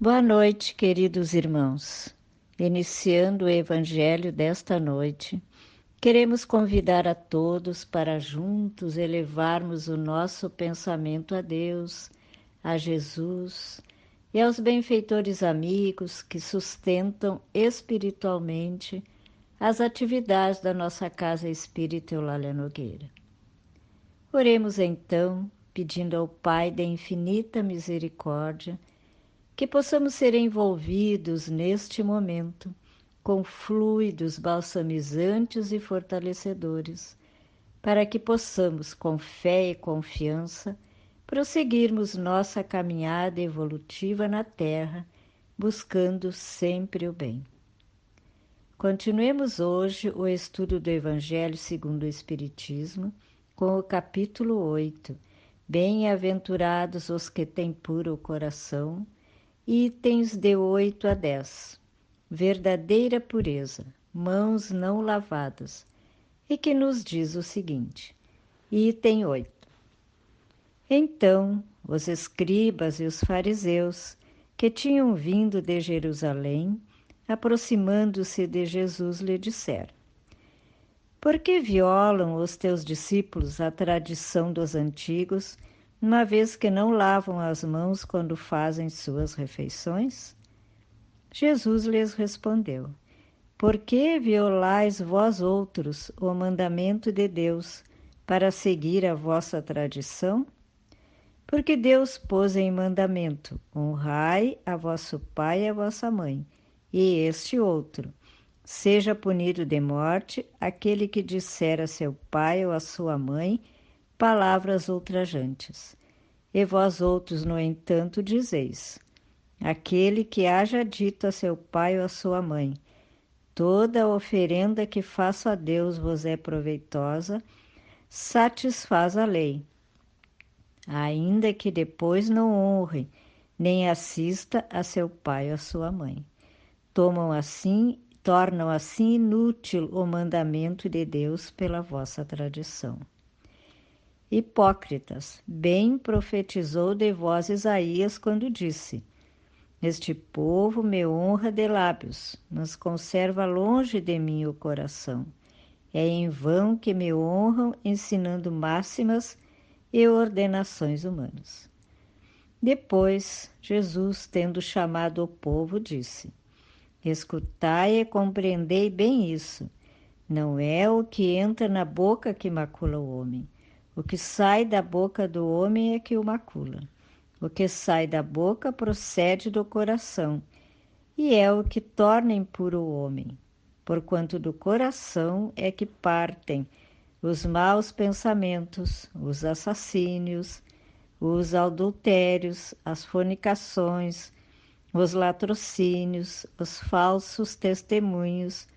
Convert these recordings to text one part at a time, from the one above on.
Boa noite, queridos irmãos. Iniciando o Evangelho desta noite, queremos convidar a todos para juntos elevarmos o nosso pensamento a Deus, a Jesus e aos benfeitores amigos que sustentam espiritualmente as atividades da nossa Casa Espírita Eulália Nogueira. Oremos então, pedindo ao Pai da infinita misericórdia que possamos ser envolvidos neste momento com fluidos balsamizantes e fortalecedores, para que possamos, com fé e confiança, prosseguirmos nossa caminhada evolutiva na Terra, buscando sempre o bem. Continuemos hoje o estudo do Evangelho segundo o Espiritismo, com o capítulo 8. Bem-aventurados os que têm puro coração itens de 8 a 10. Verdadeira pureza, mãos não lavadas, e que nos diz o seguinte: item 8. Então, os escribas e os fariseus, que tinham vindo de Jerusalém, aproximando-se de Jesus, lhe disseram: Por que violam os teus discípulos a tradição dos antigos uma vez que não lavam as mãos quando fazem suas refeições? Jesus lhes respondeu: Por que violais vós outros o mandamento de Deus para seguir a vossa tradição? Porque Deus pôs em mandamento: honrai a vosso pai e a vossa mãe, e este outro. Seja punido de morte aquele que disser a seu pai ou a sua mãe palavras ultrajantes. E vós outros, no entanto, dizeis: aquele que haja dito a seu pai ou a sua mãe: toda oferenda que faço a Deus vos é proveitosa, satisfaz a lei. Ainda que depois não honre, nem assista a seu pai ou a sua mãe. Tomam assim, tornam assim inútil o mandamento de Deus pela vossa tradição. Hipócritas, bem profetizou de vós Isaías quando disse: Este povo me honra de lábios, mas conserva longe de mim o coração. É em vão que me honram ensinando máximas e ordenações humanas. Depois, Jesus, tendo chamado o povo, disse: Escutai e compreendei bem isso. Não é o que entra na boca que macula o homem o que sai da boca do homem é que o macula. O que sai da boca procede do coração, e é o que torna impuro o homem, porquanto do coração é que partem os maus pensamentos, os assassínios, os adultérios, as fornicações, os latrocínios, os falsos testemunhos,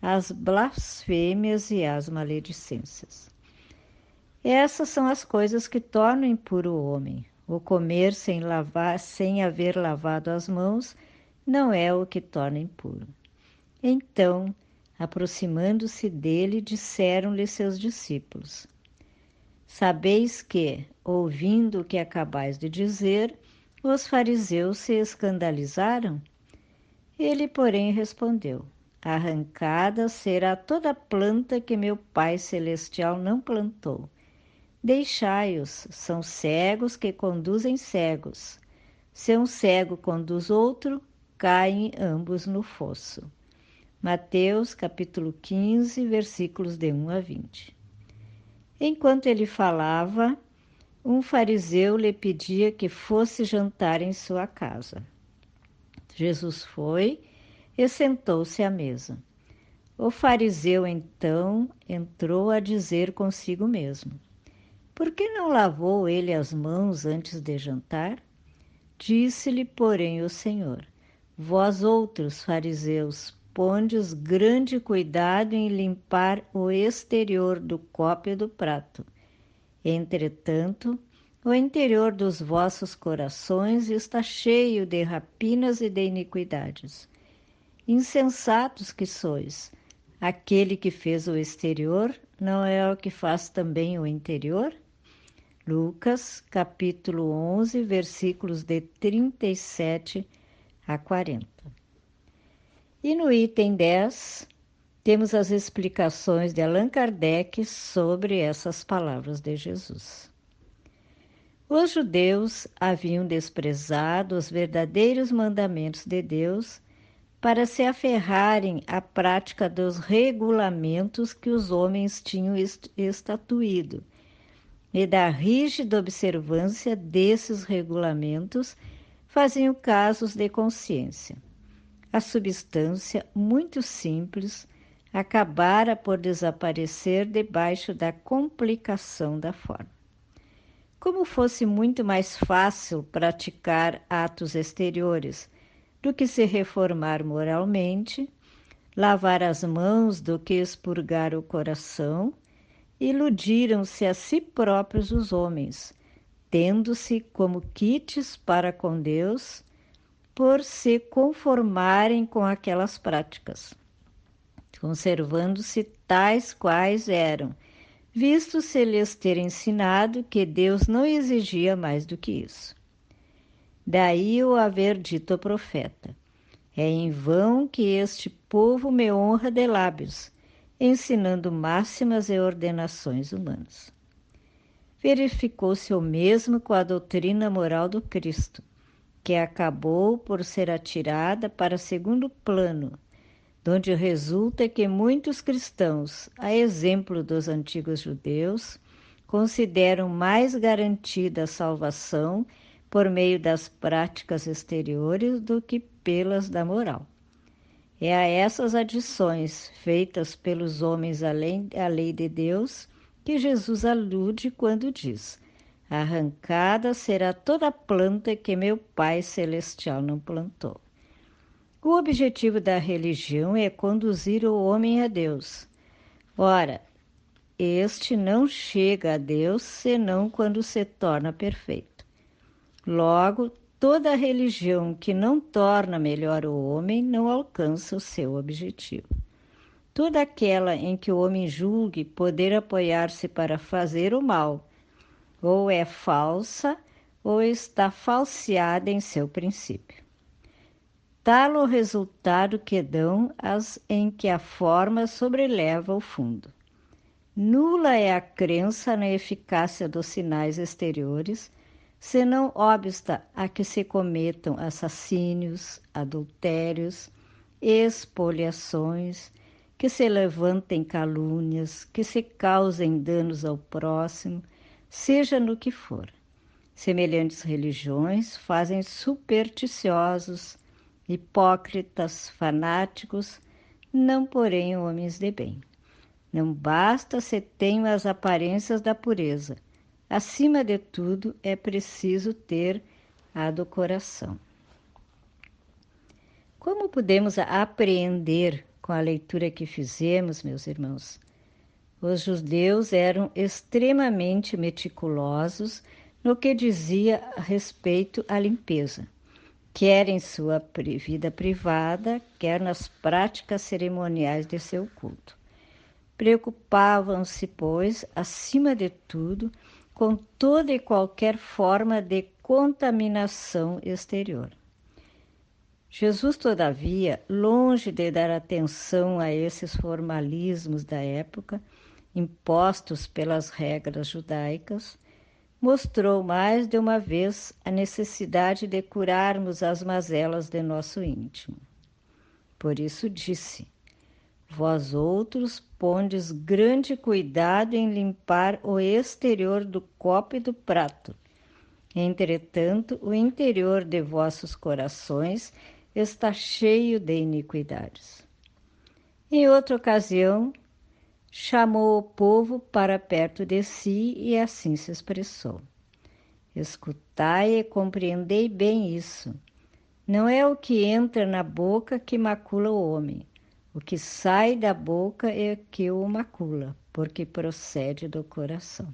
as blasfêmias e as maledicências. Essas são as coisas que tornam impuro o homem. O comer sem lavar, sem haver lavado as mãos, não é o que torna impuro. Então, aproximando-se dele, disseram-lhe seus discípulos: Sabeis que, ouvindo o que acabais de dizer, os fariseus se escandalizaram? Ele, porém, respondeu: Arrancada será toda planta que meu Pai Celestial não plantou Deixai-os, são cegos que conduzem cegos. Se um cego conduz outro, caem ambos no fosso. Mateus capítulo 15, versículos de 1 a 20. Enquanto ele falava, um fariseu lhe pedia que fosse jantar em sua casa. Jesus foi e sentou-se à mesa. O fariseu então entrou a dizer consigo mesmo: por que não lavou ele as mãos antes de jantar? Disse-lhe, porém, o Senhor: Vós outros, fariseus, pondes grande cuidado em limpar o exterior do copo e do prato. Entretanto, o interior dos vossos corações está cheio de rapinas e de iniquidades. Insensatos que sois! Aquele que fez o exterior não é o que faz também o interior? Lucas, capítulo 11, versículos de 37 a 40. E no item 10, temos as explicações de Allan Kardec sobre essas palavras de Jesus. Os judeus haviam desprezado os verdadeiros mandamentos de Deus para se aferrarem à prática dos regulamentos que os homens tinham estatuído e da rígida observância desses regulamentos faziam casos de consciência. A substância, muito simples, acabara por desaparecer debaixo da complicação da forma. Como fosse muito mais fácil praticar atos exteriores do que se reformar moralmente, lavar as mãos do que expurgar o coração, iludiram-se a si próprios os homens, tendo-se como quites para com Deus, por se conformarem com aquelas práticas, conservando-se tais quais eram, visto se lhes ter ensinado que Deus não exigia mais do que isso. Daí o haver dito o profeta: É em vão que este povo me honra de lábios, ensinando máximas e ordenações humanas. Verificou-se o mesmo com a doutrina moral do Cristo, que acabou por ser atirada para segundo plano, donde resulta que muitos cristãos, a exemplo dos antigos judeus, consideram mais garantida a salvação por meio das práticas exteriores do que pelas da moral. É a essas adições feitas pelos homens além da lei de Deus que Jesus alude quando diz: Arrancada será toda planta que meu Pai Celestial não plantou. O objetivo da religião é conduzir o homem a Deus. Ora, este não chega a Deus senão quando se torna perfeito. Logo, toda religião que não torna melhor o homem não alcança o seu objetivo. Toda aquela em que o homem julgue poder apoiar-se para fazer o mal, ou é falsa ou está falseada em seu princípio. Tal o resultado que dão as em que a forma sobreleva o fundo. Nula é a crença na eficácia dos sinais exteriores se não obsta a que se cometam assassínios, adultérios, expoliações, que se levantem calúnias, que se causem danos ao próximo, seja no que for. Semelhantes religiões fazem supersticiosos, hipócritas, fanáticos, não porém homens de bem. Não basta se tenham as aparências da pureza, Acima de tudo, é preciso ter a do coração. Como podemos apreender com a leitura que fizemos, meus irmãos? Os judeus eram extremamente meticulosos no que dizia a respeito à limpeza, quer em sua vida privada, quer nas práticas cerimoniais de seu culto. Preocupavam-se, pois, acima de tudo, com toda e qualquer forma de contaminação exterior. Jesus, todavia, longe de dar atenção a esses formalismos da época, impostos pelas regras judaicas, mostrou mais de uma vez a necessidade de curarmos as mazelas de nosso íntimo. Por isso disse: Vós outros pondes grande cuidado em limpar o exterior do copo e do prato. Entretanto, o interior de vossos corações está cheio de iniquidades. Em outra ocasião, chamou o povo para perto de si e assim se expressou: Escutai e compreendei bem isso. Não é o que entra na boca que macula o homem, o que sai da boca é que o macula, porque procede do coração.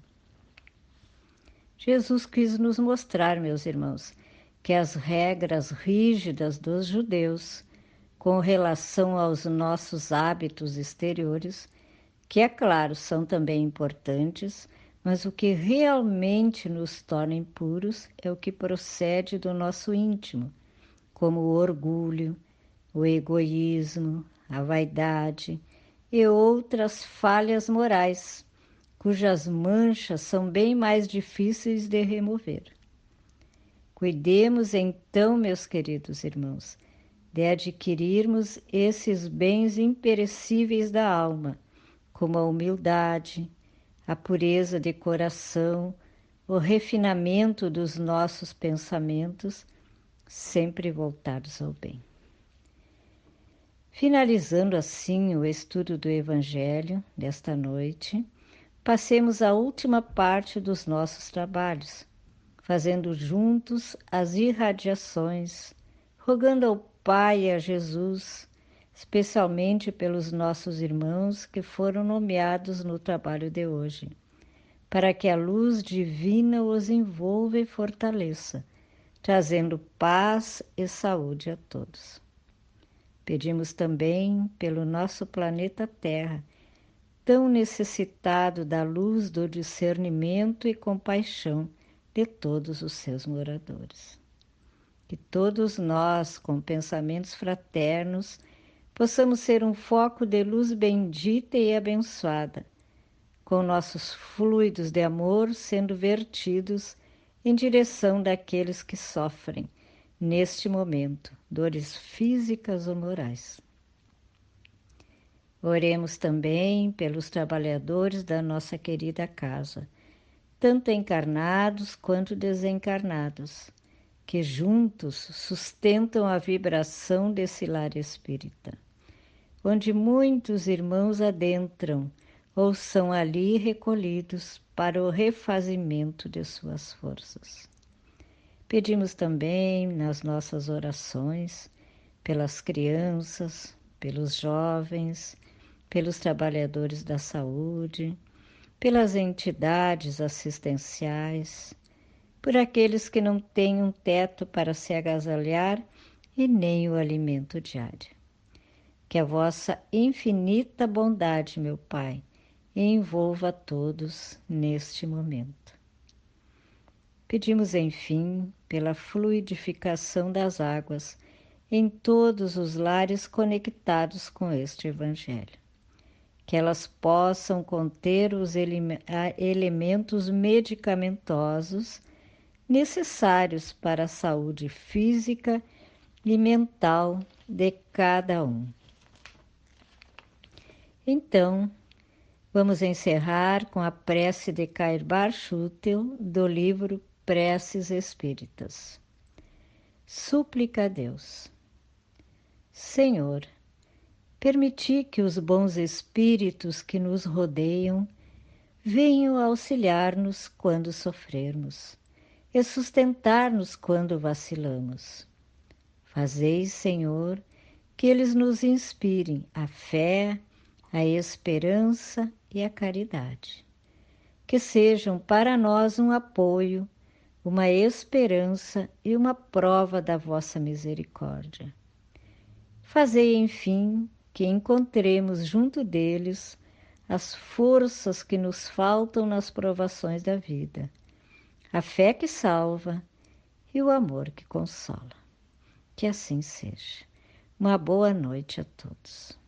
Jesus quis nos mostrar, meus irmãos, que as regras rígidas dos judeus com relação aos nossos hábitos exteriores, que é claro são também importantes, mas o que realmente nos torna impuros é o que procede do nosso íntimo, como o orgulho, o egoísmo, a vaidade e outras falhas morais, cujas manchas são bem mais difíceis de remover. Cuidemos então, meus queridos irmãos, de adquirirmos esses bens imperecíveis da alma, como a humildade, a pureza de coração, o refinamento dos nossos pensamentos, sempre voltados ao bem. Finalizando assim o estudo do Evangelho desta noite, passemos à última parte dos nossos trabalhos, fazendo juntos as irradiações, rogando ao Pai e a Jesus, especialmente pelos nossos irmãos que foram nomeados no trabalho de hoje, para que a luz divina os envolva e fortaleça, trazendo paz e saúde a todos. Pedimos também pelo nosso planeta Terra, tão necessitado da luz do discernimento e compaixão de todos os seus moradores. Que todos nós, com pensamentos fraternos, possamos ser um foco de luz bendita e abençoada, com nossos fluidos de amor sendo vertidos em direção daqueles que sofrem neste momento, dores físicas ou morais. Oremos também pelos trabalhadores da nossa querida casa, tanto encarnados quanto desencarnados, que juntos sustentam a vibração desse lar espírita, onde muitos irmãos adentram ou são ali recolhidos para o refazimento de suas forças. Pedimos também nas nossas orações pelas crianças, pelos jovens, pelos trabalhadores da saúde, pelas entidades assistenciais, por aqueles que não têm um teto para se agasalhar e nem o alimento diário. Que a vossa infinita bondade, meu Pai, envolva todos neste momento. Pedimos, enfim, pela fluidificação das águas em todos os lares conectados com este Evangelho. Que elas possam conter os ele elementos medicamentosos necessários para a saúde física e mental de cada um. Então, vamos encerrar com a prece de Cair Schutel do livro Preces Espíritas. Súplica a Deus. Senhor, permiti que os bons espíritos que nos rodeiam venham auxiliar-nos quando sofrermos e sustentar-nos quando vacilamos. Fazeis, Senhor, que eles nos inspirem a fé, a esperança e a caridade. Que sejam para nós um apoio uma esperança e uma prova da vossa misericórdia. Fazei, enfim, que encontremos junto deles as forças que nos faltam nas provações da vida, a fé que salva e o amor que consola. Que assim seja. Uma boa noite a todos.